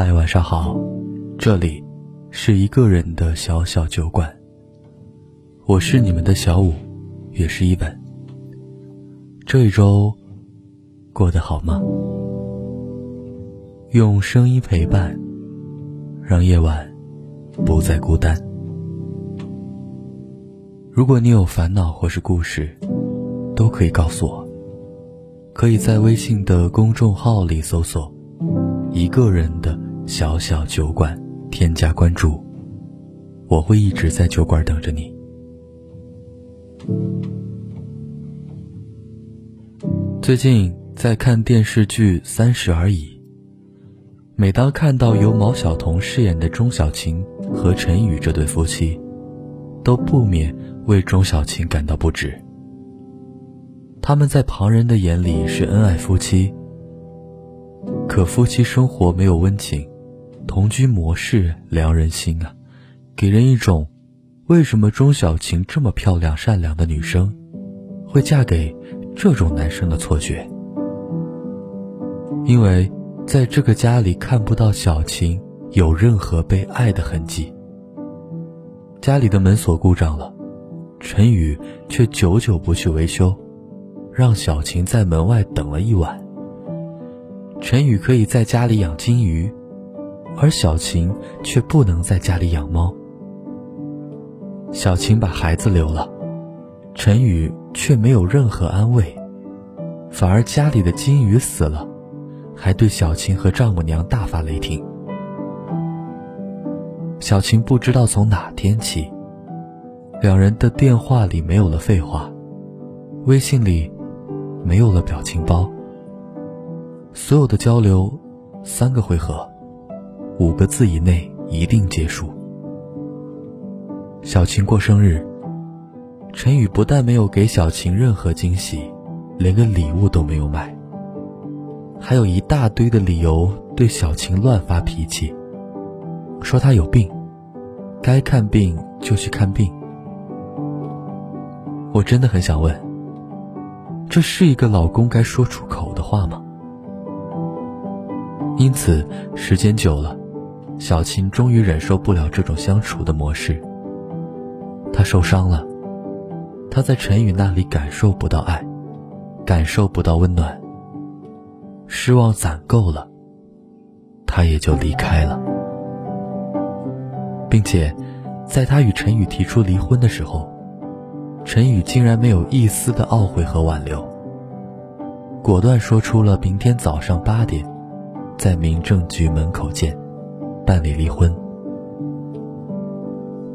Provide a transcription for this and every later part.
嗨，晚上好，这里是一个人的小小酒馆。我是你们的小五，也是一本。这一周过得好吗？用声音陪伴，让夜晚不再孤单。如果你有烦恼或是故事，都可以告诉我。可以在微信的公众号里搜索“一个人的小小酒馆”，添加关注，我会一直在酒馆等着你。最近在看电视剧《三十而已》，每当看到由毛晓彤饰演的钟小琴和陈宇这对夫妻，都不免为钟小琴感到不值。他们在旁人的眼里是恩爱夫妻，可夫妻生活没有温情，同居模式凉人心啊，给人一种为什么钟小琴这么漂亮善良的女生，会嫁给这种男生的错觉。因为在这个家里看不到小琴有任何被爱的痕迹。家里的门锁故障了，陈宇却久久不去维修。让小琴在门外等了一晚。陈宇可以在家里养金鱼，而小琴却不能在家里养猫。小琴把孩子留了，陈宇却没有任何安慰，反而家里的金鱼死了，还对小琴和丈母娘大发雷霆。小琴不知道从哪天起，两人的电话里没有了废话，微信里。没有了表情包，所有的交流，三个回合，五个字以内一定结束。小琴过生日，陈宇不但没有给小琴任何惊喜，连个礼物都没有买，还有一大堆的理由对小琴乱发脾气，说她有病，该看病就去看病。我真的很想问。这是一个老公该说出口的话吗？因此，时间久了，小琴终于忍受不了这种相处的模式。她受伤了，她在陈宇那里感受不到爱，感受不到温暖，失望攒够了，她也就离开了，并且，在她与陈宇提出离婚的时候。陈宇竟然没有一丝的懊悔和挽留，果断说出了明天早上八点，在民政局门口见，办理离婚。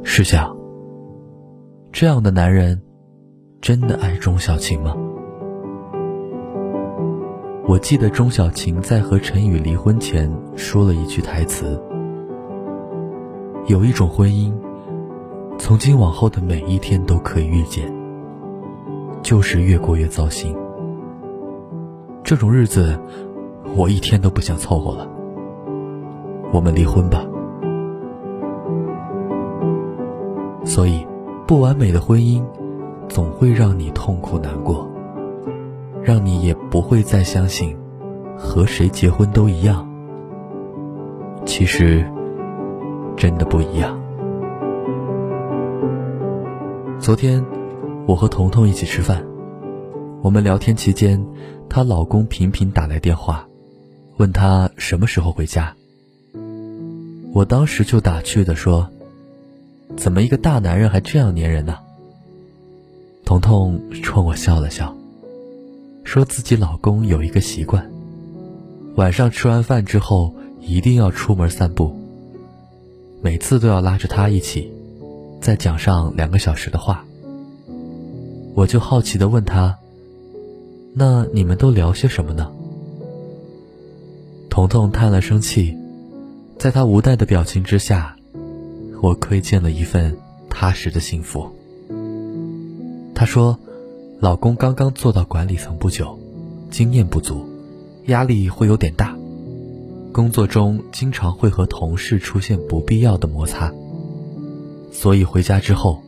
试想，这样的男人，真的爱钟小琴吗？我记得钟小琴在和陈宇离婚前说了一句台词：“有一种婚姻。”从今往后的每一天都可以遇见，就是越过越糟心。这种日子，我一天都不想凑合了。我们离婚吧。所以，不完美的婚姻，总会让你痛苦难过，让你也不会再相信，和谁结婚都一样。其实，真的不一样。昨天，我和彤彤一起吃饭。我们聊天期间，她老公频频打来电话，问她什么时候回家。我当时就打趣的说：“怎么一个大男人还这样粘人呢？”彤彤冲我笑了笑，说自己老公有一个习惯，晚上吃完饭之后一定要出门散步，每次都要拉着他一起。再讲上两个小时的话，我就好奇的问他：“那你们都聊些什么呢？”彤彤叹了声气，在他无奈的表情之下，我窥见了一份踏实的幸福。她说：“老公刚刚做到管理层不久，经验不足，压力会有点大，工作中经常会和同事出现不必要的摩擦。”所以回家之后，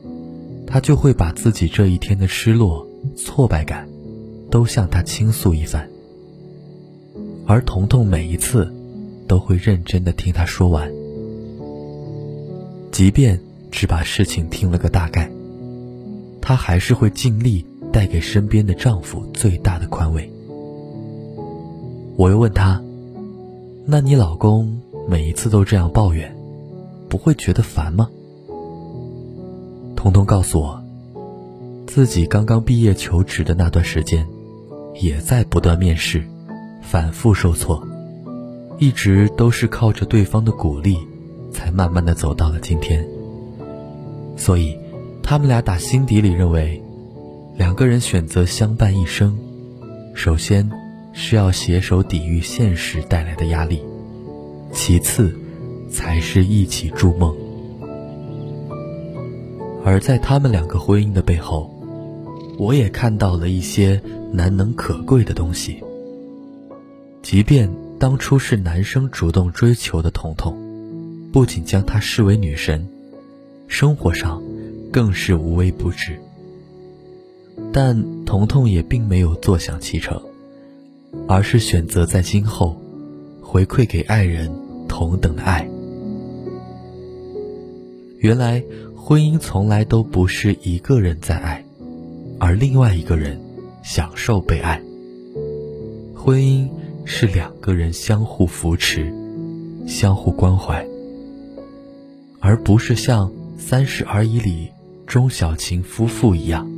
他就会把自己这一天的失落、挫败感，都向他倾诉一番。而彤彤每一次，都会认真的听她说完，即便只把事情听了个大概，她还是会尽力带给身边的丈夫最大的宽慰。我又问她：“那你老公每一次都这样抱怨，不会觉得烦吗？”彤彤告诉我，自己刚刚毕业求职的那段时间，也在不断面试，反复受挫，一直都是靠着对方的鼓励，才慢慢的走到了今天。所以，他们俩打心底里认为，两个人选择相伴一生，首先。是要携手抵御现实带来的压力，其次，才是一起筑梦。而在他们两个婚姻的背后，我也看到了一些难能可贵的东西。即便当初是男生主动追求的彤彤，不仅将她视为女神，生活上更是无微不至。但彤彤也并没有坐享其成。而是选择在今后，回馈给爱人同等的爱。原来婚姻从来都不是一个人在爱，而另外一个人享受被爱。婚姻是两个人相互扶持、相互关怀，而不是像《三十而已》里钟小琴夫妇一样，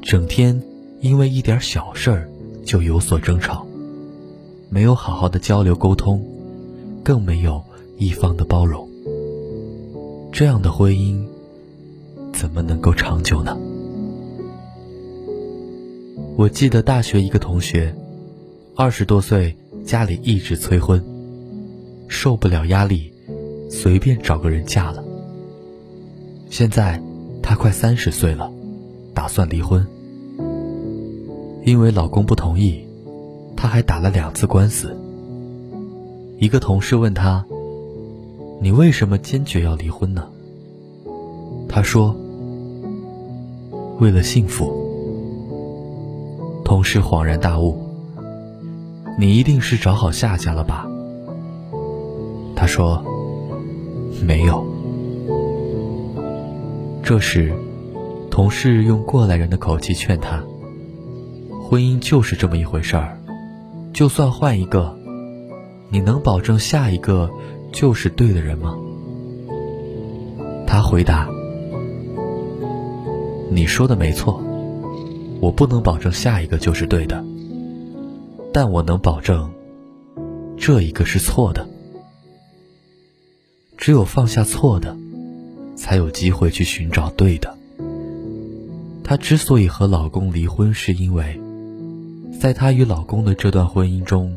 整天因为一点小事儿。就有所争吵，没有好好的交流沟通，更没有一方的包容。这样的婚姻怎么能够长久呢？我记得大学一个同学，二十多岁，家里一直催婚，受不了压力，随便找个人嫁了。现在她快三十岁了，打算离婚。因为老公不同意，她还打了两次官司。一个同事问她：“你为什么坚决要离婚呢？”她说：“为了幸福。”同事恍然大悟：“你一定是找好下家了吧？”他说：“没有。”这时，同事用过来人的口气劝他。婚姻就是这么一回事儿，就算换一个，你能保证下一个就是对的人吗？他回答：“你说的没错，我不能保证下一个就是对的，但我能保证这一个是错的。只有放下错的，才有机会去寻找对的。”她之所以和老公离婚，是因为。在她与老公的这段婚姻中，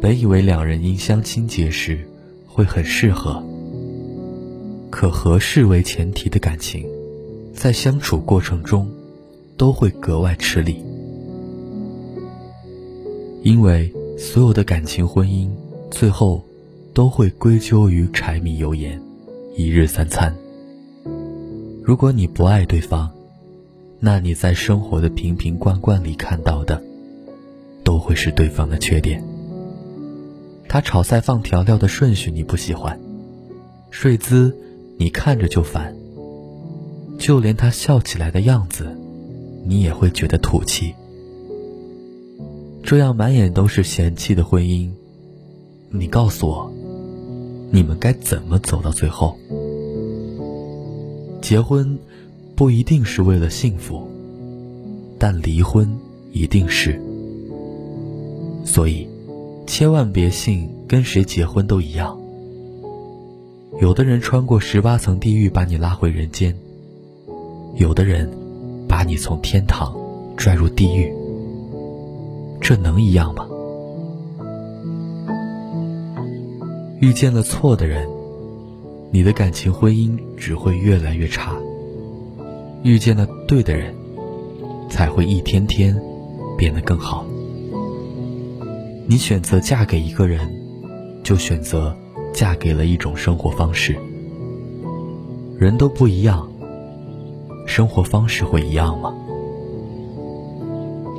本以为两人因相亲结识会很适合，可合适为前提的感情，在相处过程中都会格外吃力，因为所有的感情婚姻最后都会归咎于柴米油盐、一日三餐。如果你不爱对方，那你在生活的瓶瓶罐罐里看到的。都会是对方的缺点。他炒菜放调料的顺序你不喜欢，睡姿你看着就烦，就连他笑起来的样子，你也会觉得土气。这样满眼都是嫌弃的婚姻，你告诉我，你们该怎么走到最后？结婚不一定是为了幸福，但离婚一定是。所以，千万别信跟谁结婚都一样。有的人穿过十八层地狱把你拉回人间，有的人把你从天堂拽入地狱。这能一样吗？遇见了错的人，你的感情婚姻只会越来越差；遇见了对的人，才会一天天变得更好。你选择嫁给一个人，就选择嫁给了一种生活方式。人都不一样，生活方式会一样吗？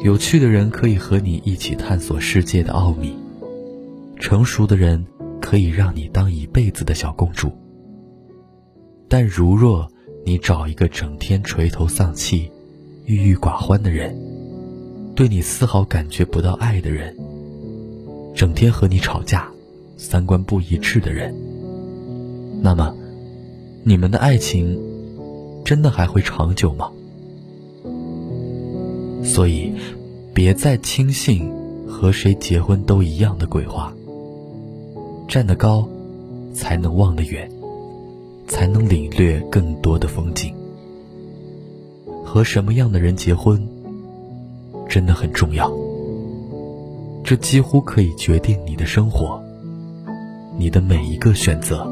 有趣的人可以和你一起探索世界的奥秘，成熟的人可以让你当一辈子的小公主。但如若你找一个整天垂头丧气、郁郁寡欢的人，对你丝毫感觉不到爱的人，整天和你吵架、三观不一致的人，那么，你们的爱情真的还会长久吗？所以，别再轻信和谁结婚都一样的鬼话。站得高，才能望得远，才能领略更多的风景。和什么样的人结婚？真的很重要，这几乎可以决定你的生活，你的每一个选择，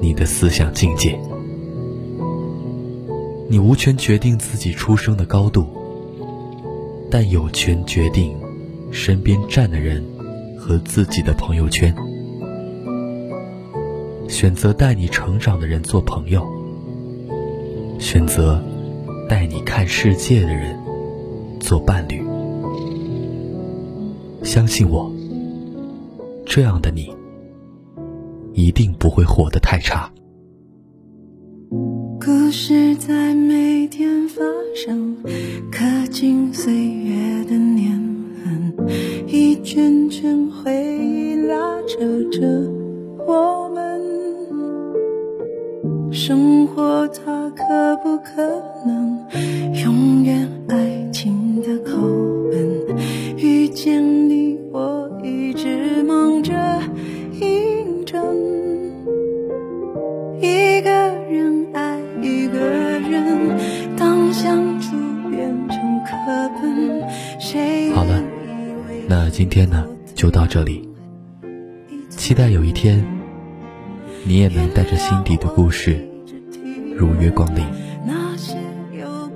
你的思想境界。你无权决定自己出生的高度，但有权决定身边站的人和自己的朋友圈。选择带你成长的人做朋友，选择带你看世界的人。做伴侣，相信我，这样的你一定不会活得太差。故事在每天发生，刻进岁月的年痕，一圈圈回忆拉扯着我们。生活它可不可能永远爱情的课本遇见？今天呢，就到这里。期待有一天，你也能带着心底的故事如约光临。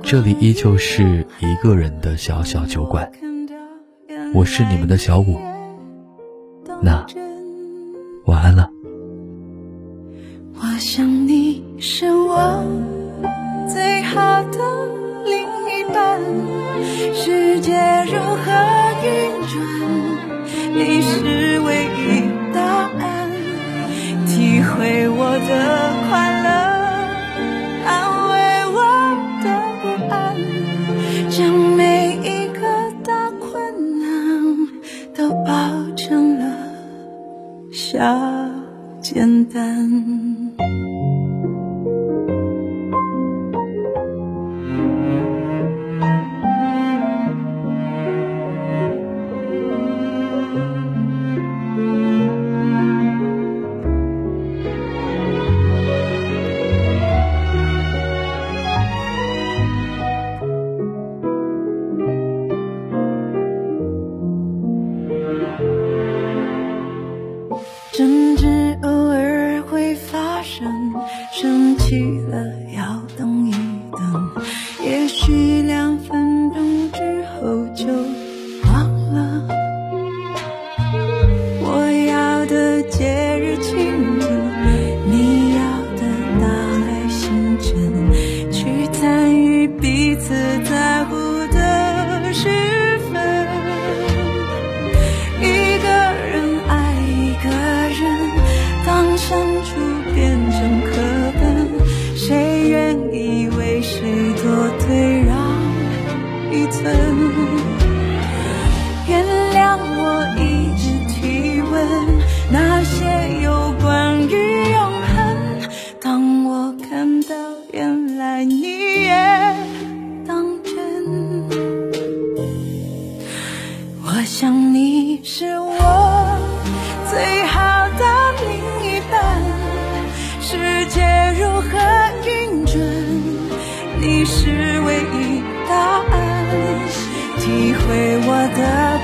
这里依旧是一个人的小小酒馆，我是你们的小五。那晚安了。我想你是我最好的另一半，世界如何？的快乐，安慰我的不安，将每一个大困难都包成了小简单。Tonight 我想你是我最好的另一半世界如何运转你是唯一答案体会我的